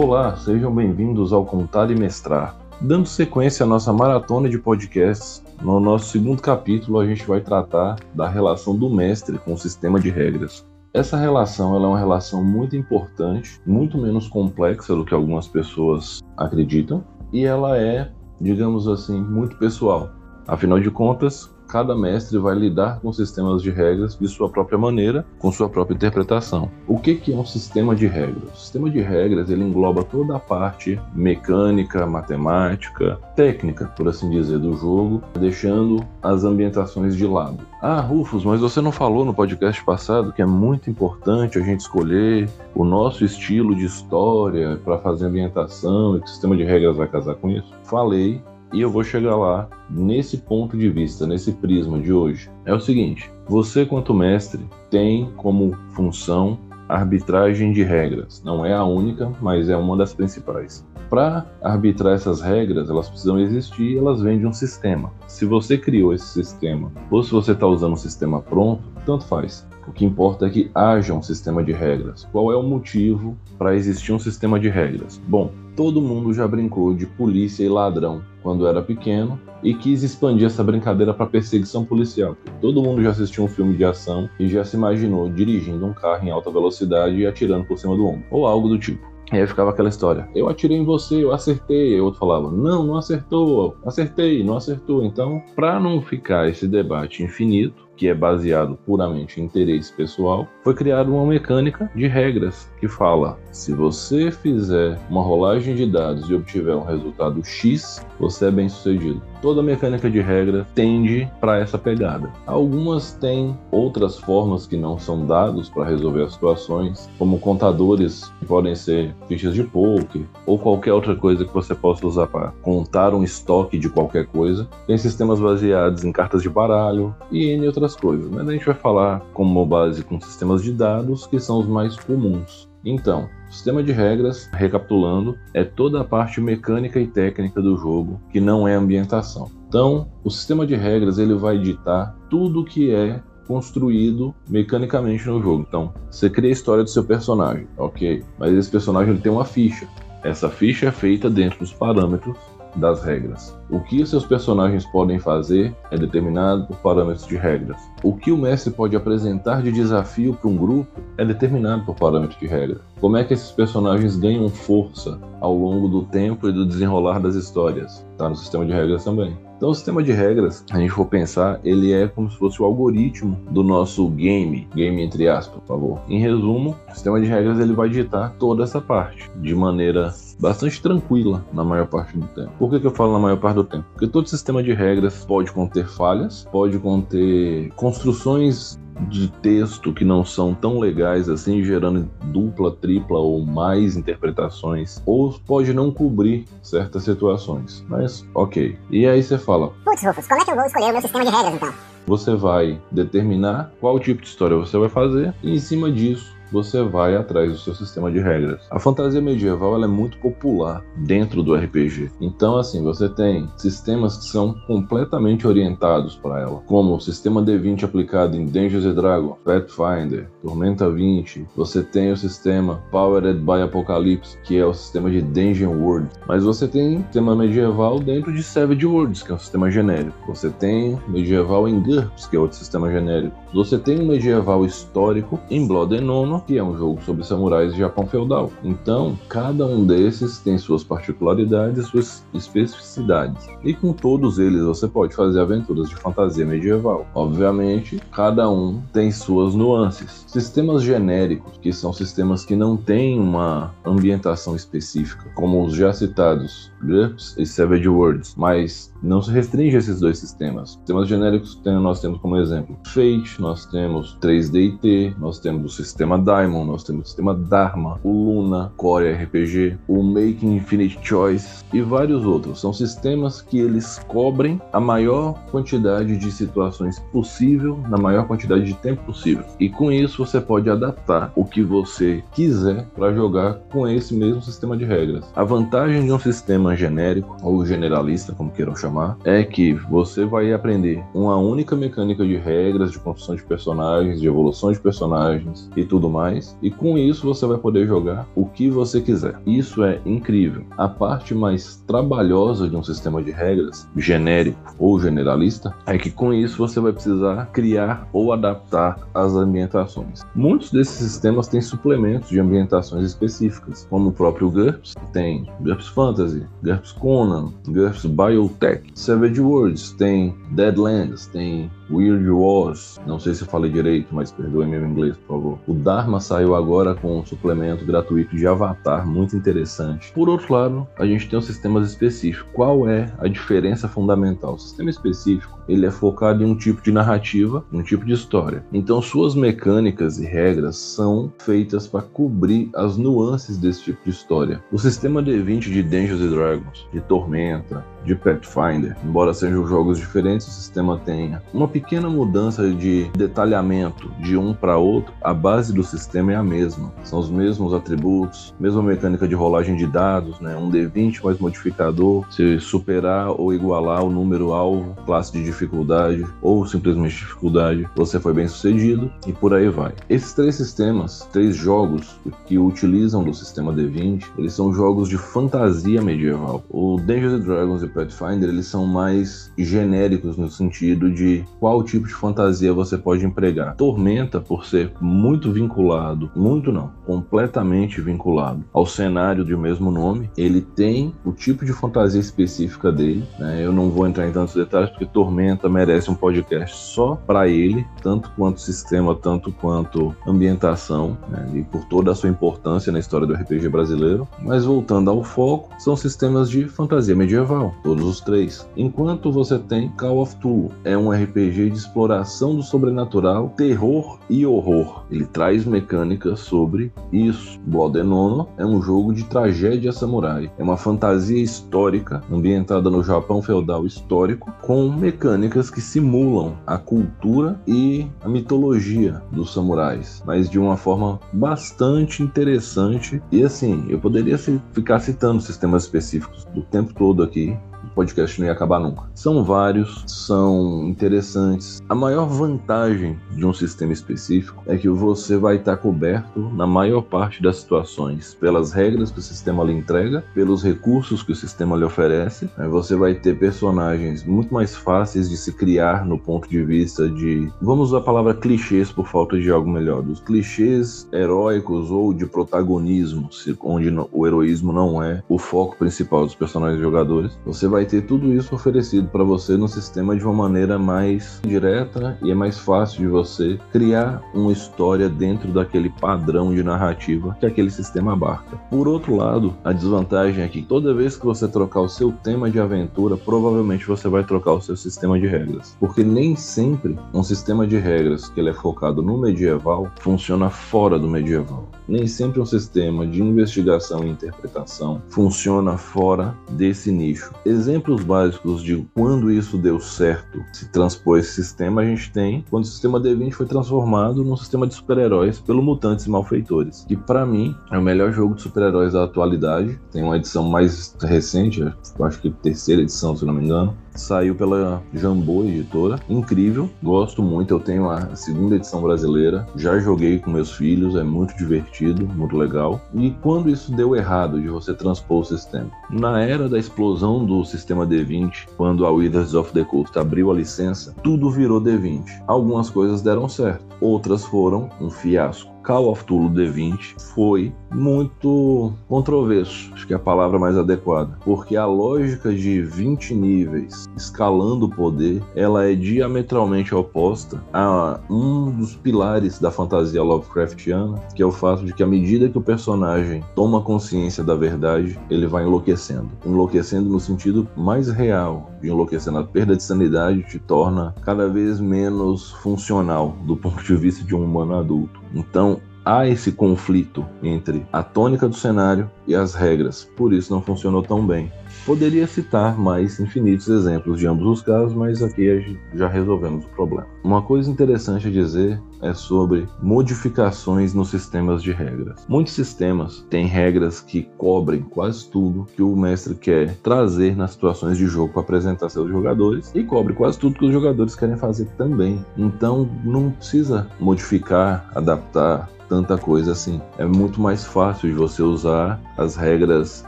Olá, sejam bem-vindos ao Contar e Mestrar. Dando sequência à nossa maratona de podcasts, no nosso segundo capítulo a gente vai tratar da relação do mestre com o sistema de regras. Essa relação é uma relação muito importante, muito menos complexa do que algumas pessoas acreditam, e ela é, digamos assim, muito pessoal. Afinal de contas, cada mestre vai lidar com sistemas de regras de sua própria maneira, com sua própria interpretação. O que, que é um sistema de regras? O sistema de regras ele engloba toda a parte mecânica, matemática, técnica, por assim dizer, do jogo, deixando as ambientações de lado. Ah, Rufus, mas você não falou no podcast passado que é muito importante a gente escolher o nosso estilo de história para fazer ambientação e que o sistema de regras vai casar com isso? Falei, e eu vou chegar lá nesse ponto de vista, nesse prisma de hoje. É o seguinte: você, quanto mestre, tem como função arbitragem de regras. Não é a única, mas é uma das principais. Para arbitrar essas regras, elas precisam existir e elas vêm de um sistema. Se você criou esse sistema ou se você está usando um sistema pronto, tanto faz. O que importa é que haja um sistema de regras. Qual é o motivo para existir um sistema de regras? Bom, todo mundo já brincou de polícia e ladrão quando era pequeno e quis expandir essa brincadeira para perseguição policial. Todo mundo já assistiu um filme de ação e já se imaginou dirigindo um carro em alta velocidade e atirando por cima do ombro, ou algo do tipo. E aí ficava aquela história: eu atirei em você, eu acertei. E outro falava: não, não acertou, acertei, não acertou. Então, para não ficar esse debate infinito, que é baseado puramente em interesse pessoal, foi criada uma mecânica de regras que fala: se você fizer uma rolagem de dados e obtiver um resultado X, você é bem sucedido. Toda mecânica de regra tende para essa pegada. Algumas têm outras formas que não são dados para resolver as situações, como contadores que podem ser fichas de poker ou qualquer outra coisa que você possa usar para contar um estoque de qualquer coisa. Tem sistemas baseados em cartas de baralho e em outras coisas, mas a gente vai falar como base com sistemas de dados, que são os mais comuns. Então, sistema de regras, recapitulando, é toda a parte mecânica e técnica do jogo que não é ambientação. Então, o sistema de regras ele vai ditar tudo que é construído mecanicamente no jogo. Então, você cria a história do seu personagem, ok? Mas esse personagem ele tem uma ficha. Essa ficha é feita dentro dos parâmetros das regras. O que seus personagens podem fazer é determinado por parâmetros de regras. O que o mestre pode apresentar de desafio para um grupo é determinado por parâmetros de regra. Como é que esses personagens ganham força ao longo do tempo e do desenrolar das histórias? Está no sistema de regras também. Então, o sistema de regras, a gente for pensar, ele é como se fosse o algoritmo do nosso game, game entre aspas, por favor. Em resumo, o sistema de regras ele vai ditar toda essa parte de maneira bastante tranquila na maior parte do tempo. Por que, que eu falo na maior parte do tempo? Porque todo sistema de regras pode conter falhas, pode conter construções de texto que não são tão legais assim, gerando dupla, tripla ou mais interpretações, ou pode não cobrir certas situações. Mas, ok. E aí você fala: Putz, Rufus, como é que eu vou escolher o meu sistema de regras então? Você vai determinar qual tipo de história você vai fazer, e em cima disso você vai atrás do seu sistema de regras. A fantasia medieval é muito popular dentro do RPG. Então, assim, você tem sistemas que são completamente orientados para ela, como o sistema D20 aplicado em Dungeons Dragons, Pathfinder, Tormenta 20. Você tem o sistema Powered by Apocalypse, que é o sistema de Dungeon World. Mas você tem sistema medieval dentro de Savage Worlds, que é um sistema genérico. Você tem medieval em GURPS, que é outro sistema genérico. Você tem um medieval histórico em Blood and Honor que é um jogo sobre samurais de Japão feudal. Então, cada um desses tem suas particularidades suas especificidades. E com todos eles você pode fazer aventuras de fantasia medieval. Obviamente, cada um tem suas nuances. Sistemas genéricos, que são sistemas que não têm uma ambientação específica, como os já citados GURPS e Savage Worlds, mas não se restringe a esses dois sistemas. Sistemas genéricos nós temos como exemplo Fate, nós temos 3D&T, nós temos o sistema Diamond, nós temos o sistema Dharma, o Luna, Core RPG, o Making Infinite Choice e vários outros. São sistemas que eles cobrem a maior quantidade de situações possível na maior quantidade de tempo possível. E com isso você pode adaptar o que você quiser para jogar com esse mesmo sistema de regras. A vantagem de um sistema genérico ou generalista, como queiram chamar chamar, é que você vai aprender uma única mecânica de regras de construção de personagens, de evolução de personagens e tudo mais, e com isso você vai poder jogar o que você quiser. Isso é incrível. A parte mais trabalhosa de um sistema de regras, genérico ou generalista, é que com isso você vai precisar criar ou adaptar as ambientações. Muitos desses sistemas têm suplementos de ambientações específicas, como o próprio GURPS, tem GURPS Fantasy, GURPS Conan, GURPS Biotech, Savage Worlds, tem Deadlands, tem Weird Wars, não sei se eu falei direito, mas perdoe meu inglês, por favor. O Dharma saiu agora com um suplemento gratuito de Avatar, muito interessante. Por outro lado, a gente tem os sistemas específicos. Qual é a diferença fundamental? O sistema específico, ele é focado em um tipo de narrativa, um tipo de história. Então, suas mecânicas e regras são feitas para cobrir as nuances desse tipo de história. O sistema D20 de Dungeons Dragons, de Tormenta, de Pathfinder, embora sejam jogos diferentes, o sistema tenha uma pequena mudança de detalhamento de um para outro, a base do sistema é a mesma. São os mesmos atributos, mesma mecânica de rolagem de dados, né? um D20 mais modificador, se superar ou igualar o número alvo, classe de dificuldade ou simplesmente dificuldade, você foi bem sucedido e por aí vai. Esses três sistemas, três jogos que utilizam do sistema D20, eles são jogos de fantasia medieval. O Dungeons Dragons e Pathfinder, eles são mais genéricos no sentido de qual tipo de fantasia você pode empregar. Tormenta, por ser muito vinculado, muito não, completamente vinculado ao cenário de mesmo nome, ele tem o tipo de fantasia específica dele. Né? Eu não vou entrar em tantos detalhes porque Tormenta merece um podcast só para ele, tanto quanto sistema, tanto quanto ambientação, né? e por toda a sua importância na história do RPG brasileiro. Mas voltando ao foco, são sistemas de fantasia medieval, todos os três. Enquanto você tem Call of Cthulhu, é um RPG de exploração do sobrenatural, terror e horror. Ele traz mecânicas sobre isso. Blood and Honor é um jogo de tragédia samurai. É uma fantasia histórica ambientada no Japão feudal histórico com mecânicas que simulam a cultura e a mitologia dos samurais, mas de uma forma bastante interessante. E assim, eu poderia ficar citando sistemas específicos do tempo todo aqui, o podcast não ia acabar nunca. São vários, são interessantes. A maior vantagem de um sistema específico é que você vai estar coberto na maior parte das situações pelas regras que o sistema lhe entrega, pelos recursos que o sistema lhe oferece. Você vai ter personagens muito mais fáceis de se criar no ponto de vista de, vamos usar a palavra clichês por falta de algo melhor, dos clichês heróicos ou de protagonismo, onde o heroísmo não é o foco principal dos personagens jogadores. Você vai ter tudo isso oferecido para você no sistema de uma maneira mais direta e é mais fácil de você criar uma história dentro daquele padrão de narrativa que aquele sistema abarca. Por outro lado, a desvantagem é que toda vez que você trocar o seu tema de aventura, provavelmente você vai trocar o seu sistema de regras, porque nem sempre um sistema de regras que ele é focado no medieval funciona fora do medieval. Nem sempre um sistema de investigação e interpretação funciona fora desse nicho. Exemplos básicos de quando isso deu certo, se transpôs esse sistema, a gente tem quando o sistema D20 foi transformado num sistema de super-heróis pelo Mutantes e Malfeitores, que para mim é o melhor jogo de super-heróis da atualidade. Tem uma edição mais recente, acho que terceira edição, se não me engano, saiu pela Jambô Editora. Incrível, gosto muito. Eu tenho a segunda edição brasileira, já joguei com meus filhos, é muito divertido, muito legal. E quando isso deu errado de você transpor o sistema? Na era da explosão do sistema D20, quando a Wizards of the Coast abriu a licença, tudo virou D20. Algumas coisas deram certo, outras foram um fiasco. Call of Cthulhu D20 foi muito controverso, acho que é a palavra mais adequada, porque a lógica de 20 níveis escalando o poder, ela é diametralmente oposta a um dos pilares da fantasia Lovecraftiana, que é o fato de que à medida que o personagem toma consciência da verdade, ele vai enlouquecendo. Enlouquecendo no sentido mais real de enlouquecendo. A perda de sanidade te torna cada vez menos funcional do ponto de vista de um humano adulto. Então, há esse conflito entre a tônica do cenário e as regras, por isso não funcionou tão bem. Poderia citar mais infinitos exemplos de ambos os casos, mas aqui já resolvemos o problema. Uma coisa interessante a dizer é sobre modificações nos sistemas de regras. Muitos sistemas têm regras que cobrem quase tudo que o mestre quer trazer nas situações de jogo para apresentar seus jogadores e cobre quase tudo que os jogadores querem fazer também. Então não precisa modificar, adaptar tanta coisa assim. É muito mais fácil de você usar as regras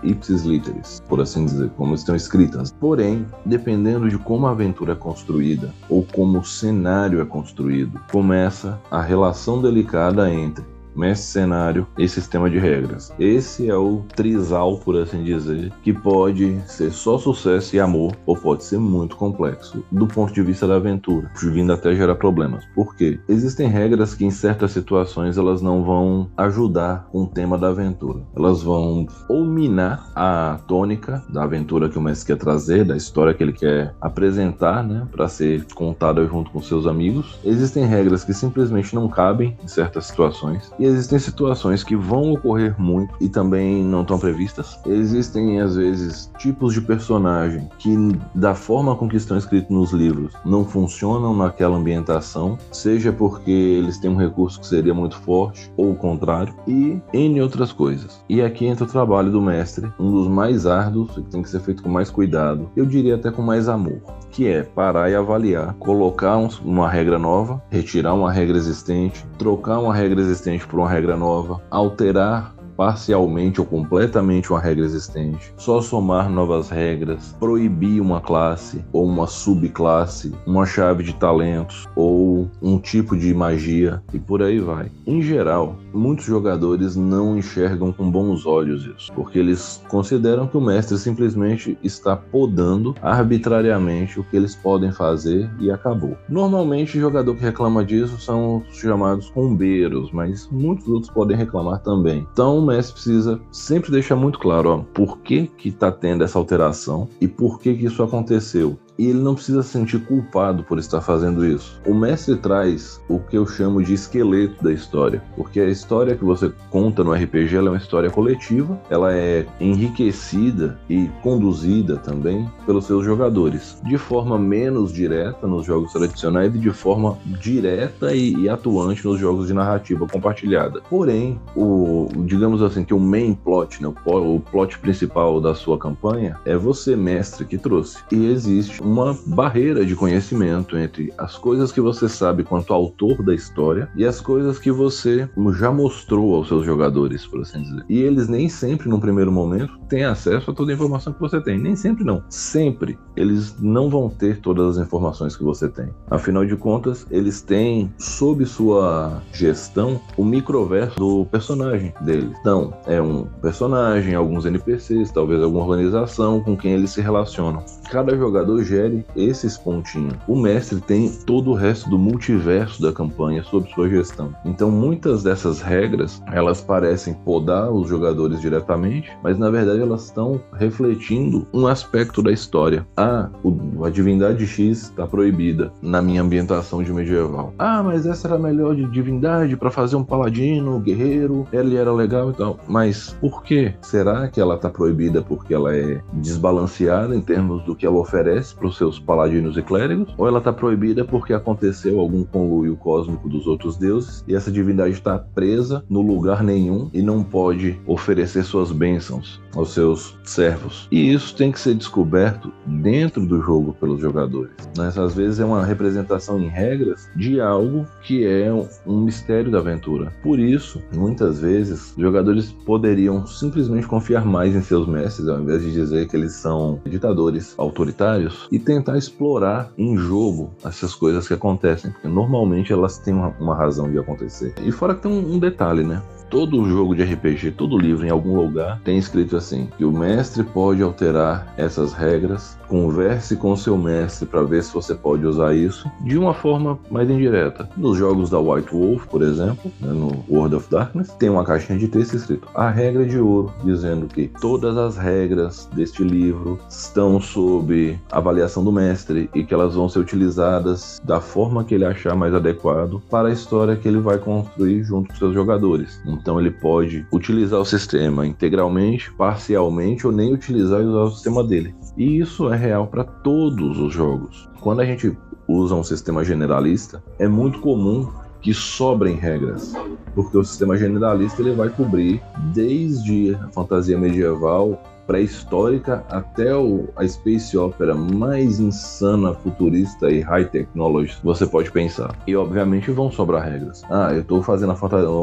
ipsis literis, por assim dizer, como estão escritas. Porém, dependendo de como a aventura é construída ou como o cenário é construído, começa a relação delicada entre mestre cenário e sistema de regras. Esse é o trisal, por assim dizer, que pode ser só sucesso e amor, ou pode ser muito complexo do ponto de vista da aventura, vindo até gerar problemas. Por quê? Existem regras que em certas situações elas não vão ajudar com o tema da aventura. Elas vão ou minar a tônica da aventura que o mestre quer trazer, da história que ele quer apresentar, né, para ser contada junto com seus amigos. Existem regras que simplesmente não cabem em certas situações e existem situações que vão ocorrer muito e também não estão previstas. Existem, às vezes, tipos de personagem que, da forma com que estão escritos nos livros, não funcionam naquela ambientação, seja porque eles têm um recurso que seria muito forte ou o contrário, e N outras coisas. E aqui entra o trabalho do mestre, um dos mais árduos que tem que ser feito com mais cuidado, eu diria até com mais amor, que é parar e avaliar, colocar uma regra nova, retirar uma regra existente, trocar uma regra existente por uma regra nova, alterar parcialmente ou completamente uma regra existente, só somar novas regras, proibir uma classe ou uma subclasse, uma chave de talentos ou um tipo de magia e por aí vai. Em geral, muitos jogadores não enxergam com bons olhos isso, porque eles consideram que o mestre simplesmente está podando arbitrariamente o que eles podem fazer e acabou. Normalmente, o jogador que reclama disso são os chamados combeiros, mas muitos outros podem reclamar também. Então, mestre precisa sempre deixar muito claro, ó, por que que tá tendo essa alteração e por que que isso aconteceu e ele não precisa se sentir culpado por estar fazendo isso. O mestre traz o que eu chamo de esqueleto da história, porque a história que você conta no RPG é uma história coletiva, ela é enriquecida e conduzida também pelos seus jogadores, de forma menos direta nos jogos tradicionais e de forma direta e, e atuante nos jogos de narrativa compartilhada. Porém, o digamos assim que o main plot, né, o, plot principal da sua campanha é você mestre que trouxe e existe uma barreira de conhecimento entre as coisas que você sabe quanto autor da história e as coisas que você já mostrou aos seus jogadores, por assim dizer. E eles nem sempre, no primeiro momento, têm acesso a toda a informação que você tem. Nem sempre não. Sempre eles não vão ter todas as informações que você tem. Afinal de contas, eles têm sob sua gestão o microverso do personagem deles. Então, é um personagem, alguns NPCs, talvez alguma organização com quem eles se relacionam. Cada jogador gere esses pontinhos. O mestre tem todo o resto do multiverso da campanha sob sua gestão. Então, muitas dessas regras, elas parecem podar os jogadores diretamente, mas na verdade elas estão refletindo um aspecto da história. Ah, o, a divindade X está proibida na minha ambientação de medieval. Ah, mas essa era a melhor de divindade para fazer um paladino, um guerreiro, ele era legal e tal. Mas por que? Será que ela está proibida porque ela é desbalanceada em termos do que ela oferece para os seus paladinos e clérigos, ou ela está proibida porque aconteceu algum conluio cósmico dos outros deuses e essa divindade está presa no lugar nenhum e não pode oferecer suas bênçãos aos seus servos. E isso tem que ser descoberto dentro do jogo pelos jogadores. Mas às vezes é uma representação em regras de algo que é um mistério da aventura. Por isso, muitas vezes, jogadores poderiam simplesmente confiar mais em seus mestres ao invés de dizer que eles são ditadores autoritários e tentar explorar em jogo essas coisas que acontecem, porque normalmente elas têm uma, razão de acontecer. E fora que tem um detalhe, né? Todo jogo de RPG, todo livro em algum lugar tem escrito assim: que o mestre pode alterar essas regras, converse com seu mestre para ver se você pode usar isso de uma forma mais indireta. Nos jogos da White Wolf, por exemplo, né, no World of Darkness, tem uma caixinha de texto escrito a regra de ouro, dizendo que todas as regras deste livro estão sob avaliação do mestre e que elas vão ser utilizadas da forma que ele achar mais adequado para a história que ele vai construir junto com seus jogadores. Então ele pode utilizar o sistema integralmente, parcialmente ou nem utilizar e usar o sistema dele. E isso é real para todos os jogos. Quando a gente usa um sistema generalista, é muito comum que sobrem regras, porque o sistema generalista ele vai cobrir desde a fantasia medieval pré-histórica até o, a space opera mais insana, futurista e high technology você pode pensar. E obviamente vão sobrar regras. Ah, eu estou fazendo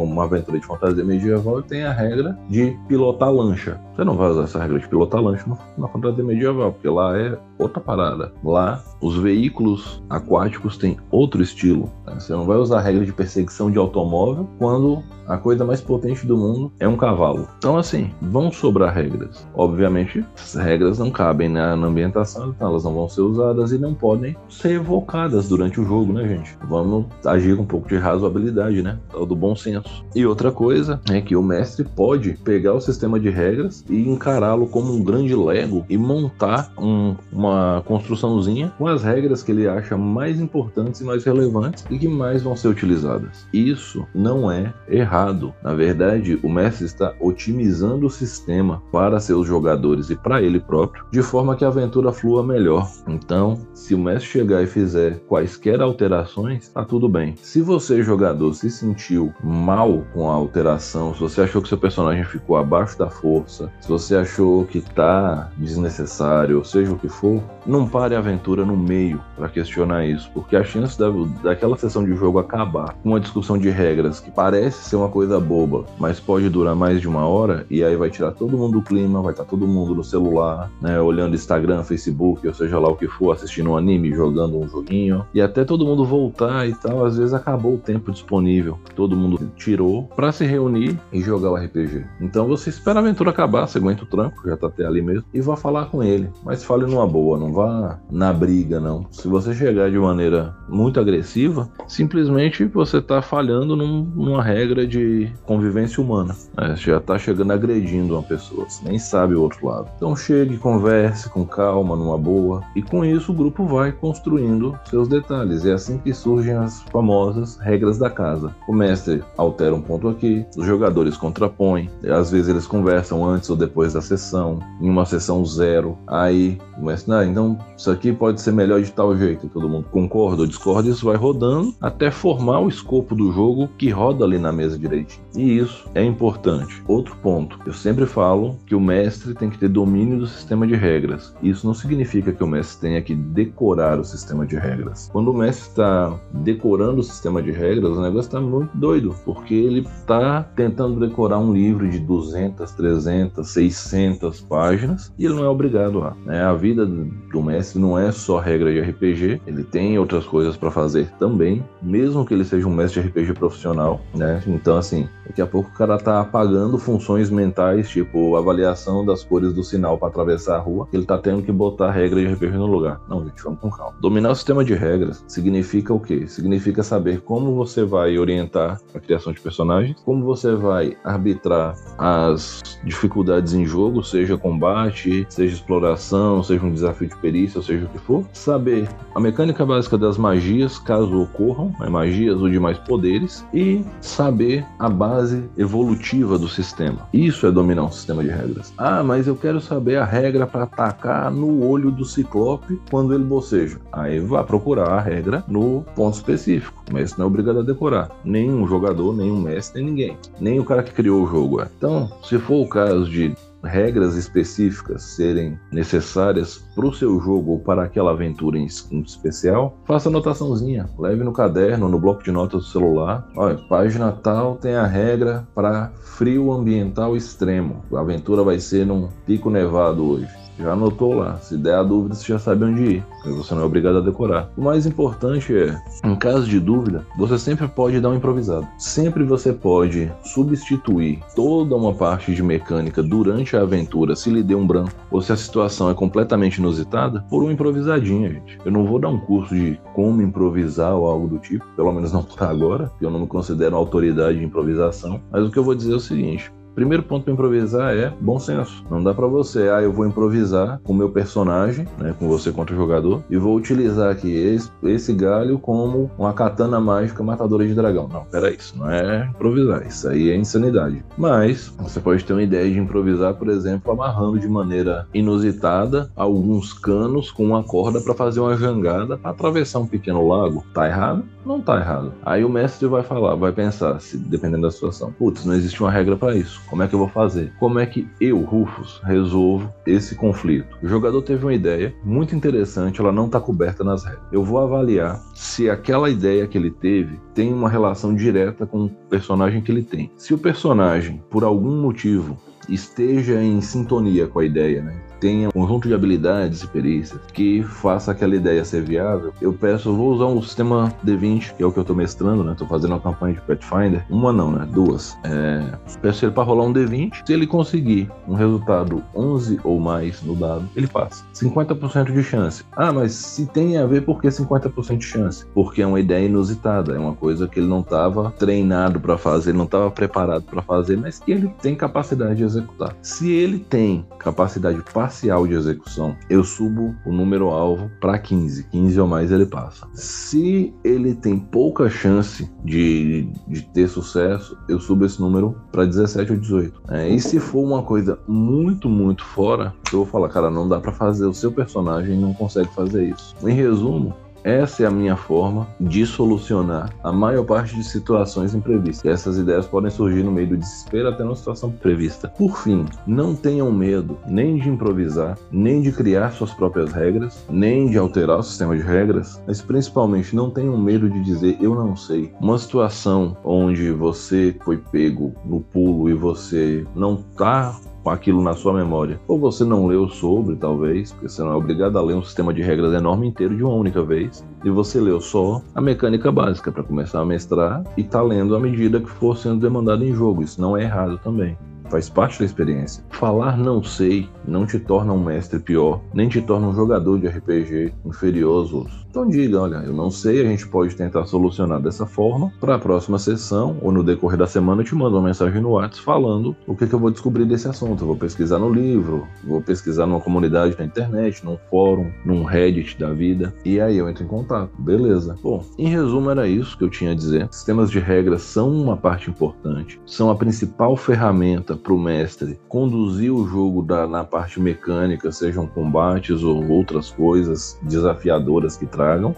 uma aventura de fantasia medieval e tem a regra de pilotar lancha. Você não vai usar essa regra de pilotar lancha na fantasia medieval, porque lá é outra parada. Lá, os veículos aquáticos têm outro estilo. Né? Você não vai usar a regra de perseguição de automóvel quando a coisa mais potente do mundo é um cavalo. Então, assim, vão sobrar regras. Obviamente, as regras não cabem na, na ambientação, então elas não vão ser usadas e não podem ser evocadas durante o jogo, né, gente? Vamos agir com um pouco de razoabilidade, né? Do bom senso. E outra coisa é que o mestre pode pegar o sistema de regras e encará-lo como um grande Lego e montar um, uma construçãozinha com as regras que ele acha mais importantes e mais relevantes e que mais vão ser utilizadas. Isso não é errado errado. Na verdade, o mestre está otimizando o sistema para seus jogadores e para ele próprio, de forma que a aventura flua melhor. Então, se o mestre chegar e fizer quaisquer alterações, tá tudo bem. Se você, jogador, se sentiu mal com a alteração, se você achou que seu personagem ficou abaixo da força, se você achou que tá desnecessário, ou seja o que for, não pare a aventura no meio para questionar isso, porque a chance da, daquela sessão de jogo acabar com uma discussão de regras que parece ser uma coisa boba, mas pode durar mais de uma hora e aí vai tirar todo mundo do clima, vai estar tá todo mundo no celular, né, olhando Instagram, Facebook, ou seja lá o que for, assistindo um anime, jogando um joguinho, e até todo mundo voltar e tal, às vezes acabou o tempo disponível, todo mundo tirou para se reunir e jogar o RPG. Então você espera a aventura acabar, você aguenta o tranco, já tá até ali mesmo, e vá falar com ele, mas fale numa boa, não vá na briga não. Se você chegar de maneira muito agressiva, simplesmente você tá falhando num, numa regra de de convivência humana. Né? Você já está chegando agredindo uma pessoa, você nem sabe o outro lado. Então chegue, converse com calma, numa boa, e com isso o grupo vai construindo seus detalhes. É assim que surgem as famosas regras da casa. O mestre altera um ponto aqui, os jogadores contrapõem, às vezes eles conversam antes ou depois da sessão, em uma sessão zero, aí o mestre, ah, então isso aqui pode ser melhor de tal jeito, todo mundo concorda ou discorda, isso vai rodando até formar o escopo do jogo que roda ali na mesa direitinho. E isso é importante. Outro ponto, eu sempre falo que o mestre tem que ter domínio do sistema de regras. Isso não significa que o mestre tenha que decorar o sistema de regras. Quando o mestre está decorando o sistema de regras, o negócio está muito doido, porque ele está tentando decorar um livro de 200, 300, 600 páginas e ele não é obrigado a. Né? A vida do mestre não é só regra de RPG, ele tem outras coisas para fazer também, mesmo que ele seja um mestre de RPG profissional, né? Então assim, daqui a pouco o cara tá apagando funções mentais, tipo avaliação das cores do sinal para atravessar a rua, ele tá tendo que botar a regra de RPG no lugar. Não, gente, vamos com calma. Dominar o sistema de regras significa o quê? Significa saber como você vai orientar a criação de personagens, como você vai arbitrar as dificuldades em jogo, seja combate, seja exploração, seja um desafio de perícia, seja o que for. Saber a mecânica básica das magias, caso ocorram, né, magias ou demais poderes, e saber a base evolutiva do sistema. Isso é dominar um sistema de regras. Ah, mas eu quero saber a regra para atacar no olho do ciclope quando ele boceja. Aí vá procurar a regra no ponto específico. O mestre não é obrigado a decorar. Nenhum jogador, nenhum mestre, nem ninguém. Nem o cara que criou o jogo é. Então, se for o caso de regras específicas serem necessárias para o seu jogo ou para aquela aventura em especial, faça anotaçãozinha, leve no caderno, no bloco de notas do celular. Olha, página tal tem a regra para frio ambiental extremo. A aventura vai ser num pico nevado hoje já anotou lá. Se der a dúvida, você já sabe onde ir. Você não é obrigado a decorar. O mais importante é, em caso de dúvida, você sempre pode dar um improvisado. Sempre você pode substituir toda uma parte de mecânica durante a aventura, se lhe deu um branco, ou se a situação é completamente inusitada, por uma improvisadinha, gente. Eu não vou dar um curso de como improvisar ou algo do tipo, pelo menos não por agora, eu não me considero autoridade de improvisação. Mas o que eu vou dizer é o seguinte: primeiro ponto para improvisar é bom senso. Não dá para você, ah, eu vou improvisar com o meu personagem, né, com você contra o jogador, e vou utilizar aqui esse, esse galho como uma katana mágica matadora de dragão. Não, pera isso, não é improvisar, isso aí é insanidade. Mas você pode ter uma ideia de improvisar, por exemplo, amarrando de maneira inusitada alguns canos com uma corda para fazer uma jangada para atravessar um pequeno lago. Tá errado? Não tá errado. Aí o mestre vai falar, vai pensar, se, dependendo da situação, putz, não existe uma regra para isso. Como é que eu vou fazer? Como é que eu, Rufus, resolvo esse conflito? O jogador teve uma ideia muito interessante, ela não tá coberta nas regras. Eu vou avaliar se aquela ideia que ele teve tem uma relação direta com o personagem que ele tem. Se o personagem, por algum motivo, esteja em sintonia com a ideia, né? Tenha um conjunto de habilidades e perícias que faça aquela ideia ser viável, eu peço, vou usar um sistema D20, que é o que eu estou mestrando, né? Tô fazendo uma campanha de Pathfinder. Uma não, né? Duas. É... Peço ele para rolar um D20. Se ele conseguir um resultado 11 ou mais no dado, ele passa. 50% de chance. Ah, mas se tem a ver, por que 50% de chance? Porque é uma ideia inusitada, é uma coisa que ele não estava treinado para fazer, não estava preparado para fazer, mas que ele tem capacidade de executar. Se ele tem capacidade para parcial de execução, eu subo o número alvo para 15. 15 ou mais ele passa. Se ele tem pouca chance de, de ter sucesso, eu subo esse número para 17 ou 18. É, e se for uma coisa muito, muito fora, eu vou falar, cara, não dá para fazer. O seu personagem não consegue fazer isso. Em resumo, essa é a minha forma de solucionar a maior parte de situações imprevistas. Essas ideias podem surgir no meio do desespero até numa situação prevista. Por fim, não tenham medo nem de improvisar, nem de criar suas próprias regras, nem de alterar o sistema de regras, mas principalmente não tenham medo de dizer eu não sei. Uma situação onde você foi pego no pulo e você não com aquilo na sua memória. Ou você não leu sobre, talvez, porque você não é obrigado a ler um sistema de regras enorme inteiro de uma única vez. E você leu só a mecânica básica para começar a mestrar e tá lendo à medida que for sendo demandado em jogo. Isso não é errado também faz parte da experiência. Falar não sei não te torna um mestre pior, nem te torna um jogador de RPG inferior aos outros. Então diga, olha, eu não sei, a gente pode tentar solucionar dessa forma. Para a próxima sessão ou no decorrer da semana eu te mando uma mensagem no WhatsApp falando o que, que eu vou descobrir desse assunto. Eu vou pesquisar no livro, vou pesquisar numa comunidade na internet, num fórum, num Reddit da vida e aí eu entro em contato. Beleza. Bom, em resumo era isso que eu tinha a dizer. Sistemas de regras são uma parte importante, são a principal ferramenta para o mestre conduzir o jogo da, na parte mecânica, sejam combates ou outras coisas desafiadoras que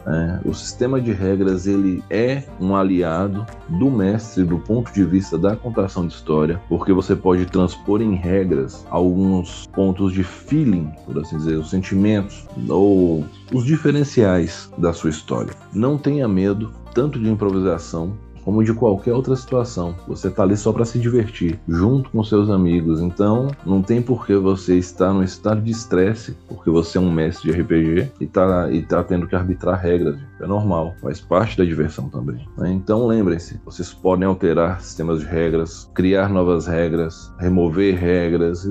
É, o sistema de regras ele é um aliado do mestre do ponto de vista da contação de história, porque você pode transpor em regras alguns pontos de feeling, por assim dizer, os sentimentos ou os diferenciais da sua história. Não tenha medo tanto de improvisação como de qualquer outra situação. Você está ali só para se divertir, junto com seus amigos. Então, não tem por que você estar num estado de estresse, porque você é um mestre de RPG e está e tá tendo que arbitrar regras. É normal, faz parte da diversão também. Né? Então, lembrem-se, vocês podem alterar sistemas de regras, criar novas regras, remover regras,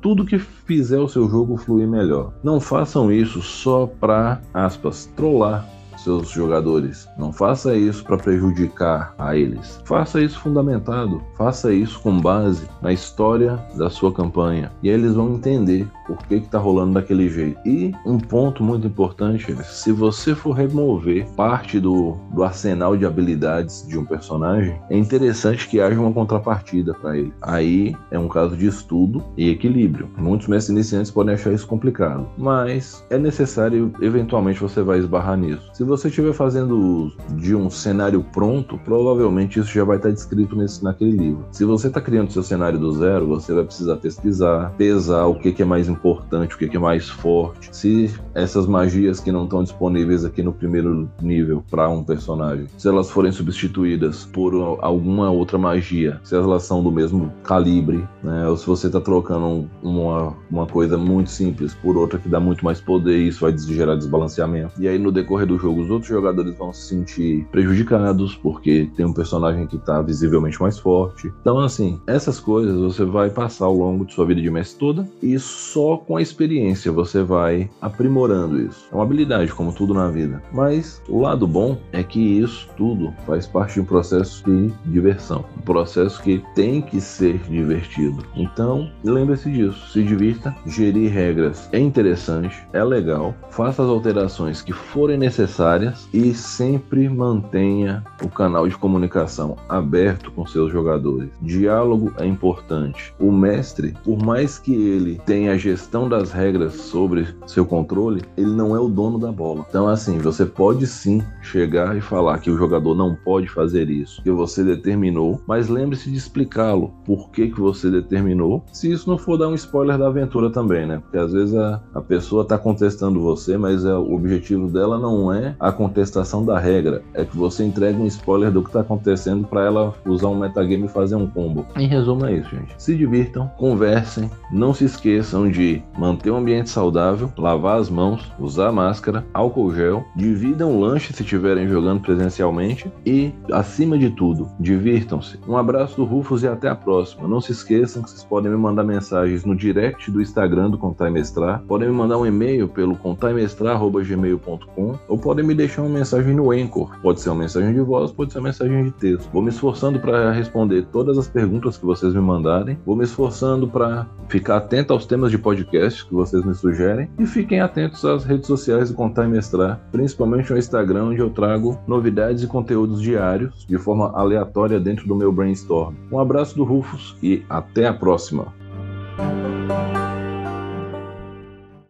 tudo que fizer o seu jogo fluir melhor. Não façam isso só para aspas trollar seus jogadores. Não faça isso para prejudicar a eles. Faça isso fundamentado. Faça isso com base na história da sua campanha. E aí eles vão entender por que está rolando daquele jeito. E um ponto muito importante é: se você for remover parte do, do arsenal de habilidades de um personagem, é interessante que haja uma contrapartida para ele. Aí é um caso de estudo e equilíbrio. Muitos mestres iniciantes podem achar isso complicado, mas é necessário, eventualmente você vai esbarrar nisso. Se você estiver fazendo de um cenário pronto, provavelmente isso já vai estar descrito nesse, naquele livro. Se você está criando seu cenário do zero, você vai precisar pesquisar, pesar o que, que é mais importante, o que, que é mais forte. Se essas magias que não estão disponíveis aqui no primeiro nível para um personagem, se elas forem substituídas por alguma outra magia, se elas são do mesmo calibre, né? ou se você está trocando uma, uma coisa muito simples por outra que dá muito mais poder, isso vai gerar desbalanceamento. E aí no decorrer do jogo, os outros jogadores vão se sentir prejudicados porque tem um personagem que está visivelmente mais forte. Então, assim, essas coisas você vai passar ao longo de sua vida de mestre toda e só com a experiência você vai aprimorando isso. É uma habilidade, como tudo na vida. Mas o lado bom é que isso tudo faz parte de um processo de diversão, um processo que tem que ser divertido. Então, lembre-se disso, se divirta, gerir regras é interessante, é legal, faça as alterações que forem necessárias e sempre mantenha o canal de comunicação aberto com seus jogadores. Diálogo é importante. O mestre, por mais que ele tenha a gestão das regras sobre seu controle, ele não é o dono da bola. Então, assim, você pode sim chegar e falar que o jogador não pode fazer isso, que você determinou, mas lembre-se de explicá-lo por que, que você determinou, se isso não for dar um spoiler da aventura também, né? Porque às vezes a, a pessoa está contestando você, mas é, o objetivo dela não é a contestação da regra, é que você entregue um spoiler do que está acontecendo para ela usar um metagame e fazer um combo. Em resumo, é isso, gente. Se divirtam, conversem, não se esqueçam de manter o ambiente saudável, lavar as mãos, usar máscara, álcool gel, dividam o lanche se estiverem jogando presencialmente e, acima de tudo, divirtam-se. Um abraço do Rufus e até a próxima. Não se esqueçam que vocês podem me mandar mensagens no direct do Instagram do Contar Mestrar, podem me mandar um e-mail pelo contaimestrar.gmail.com ou podem me deixar uma mensagem no Anchor. Pode ser uma mensagem de voz, pode ser uma mensagem de texto. Vou me esforçando para responder todas as perguntas que vocês me mandarem. Vou me esforçando para ficar atento aos temas de podcast que vocês me sugerem e fiquem atentos às redes sociais do Contar e Mestrar, principalmente no Instagram, onde eu trago novidades e conteúdos diários de forma aleatória dentro do meu brainstorm. Um abraço do Rufus e até a próxima!